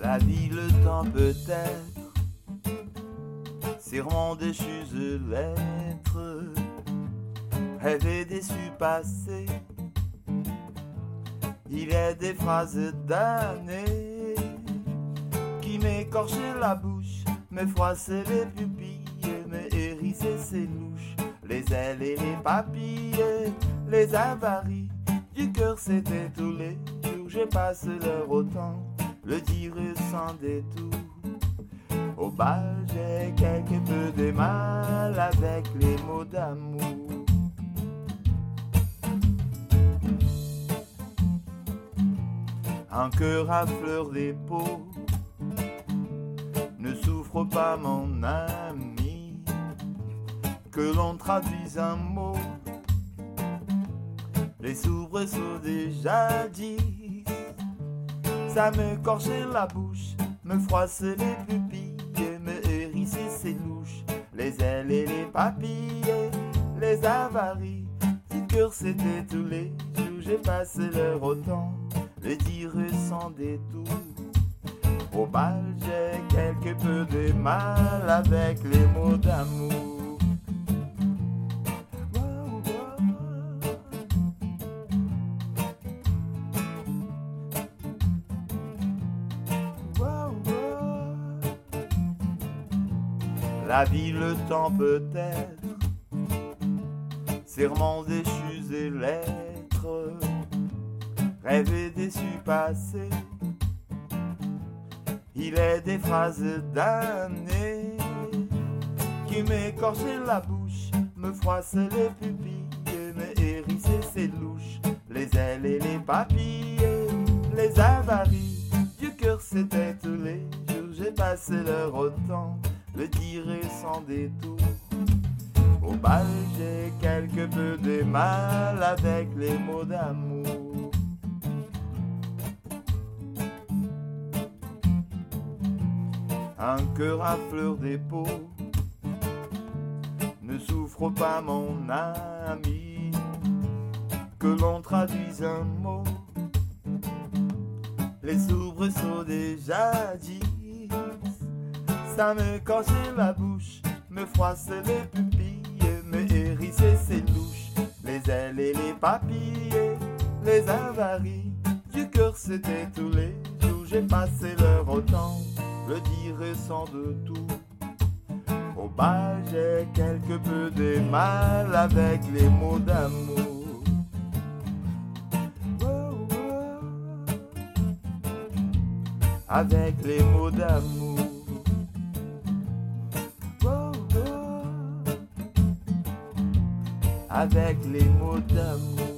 La vie, le temps peut-être, serment déchu de lettres, rêver déçu passé. Il a des phrases d'années qui m'écorchaient la bouche, me froissaient les pupilles, me hérissaient ses louches, les ailes et les papilles, les avaries du cœur, c'était tous les jours, j'ai passé l'heure autant le dire sans détour. Au bal, j'ai quelque peu de mal avec les mots d'amour. Un cœur à fleur des peaux, ne souffre pas mon ami, que l'on traduise un mot. Les soubresauts déjà dit ça me corchait la bouche, me froissait les pupilles, me hérissait ses louches, les ailes et les papilles, les avaries. Cœur, c'était tous les jours, j'ai passé l'heure au temps, le dire sans détour. Au bal, j'ai quelque peu de mal avec les mots d'amour. La vie, le temps peut-être, serment déchu et lettres, rêver déçu passé. Il est des phrases d'années qui m'écorchaient la bouche, me froissaient les pupilles, me hérissaient ses louches, les ailes et les papilles, les avaries. Du cœur, tous les jours. J'ai passé l'heure au temps, le dire sans détour. Au bal, j'ai quelque peu de mal avec les mots d'amour. Un cœur à fleur des peaux ne souffre pas mon ami que l'on traduise un mot. Les soubresauts déjà disent ça me cassait la bouche, me froissait les pupilles, me hérissait ses louches, les ailes et les papilles, les avaries du cœur, c'était tous les jours. J'ai passé l'heure au temps, le dire sans de tout. Au bal, j'ai quelque peu de mal avec les mots d'amour. Avec les mots d'amour. Avec les mots d'amour.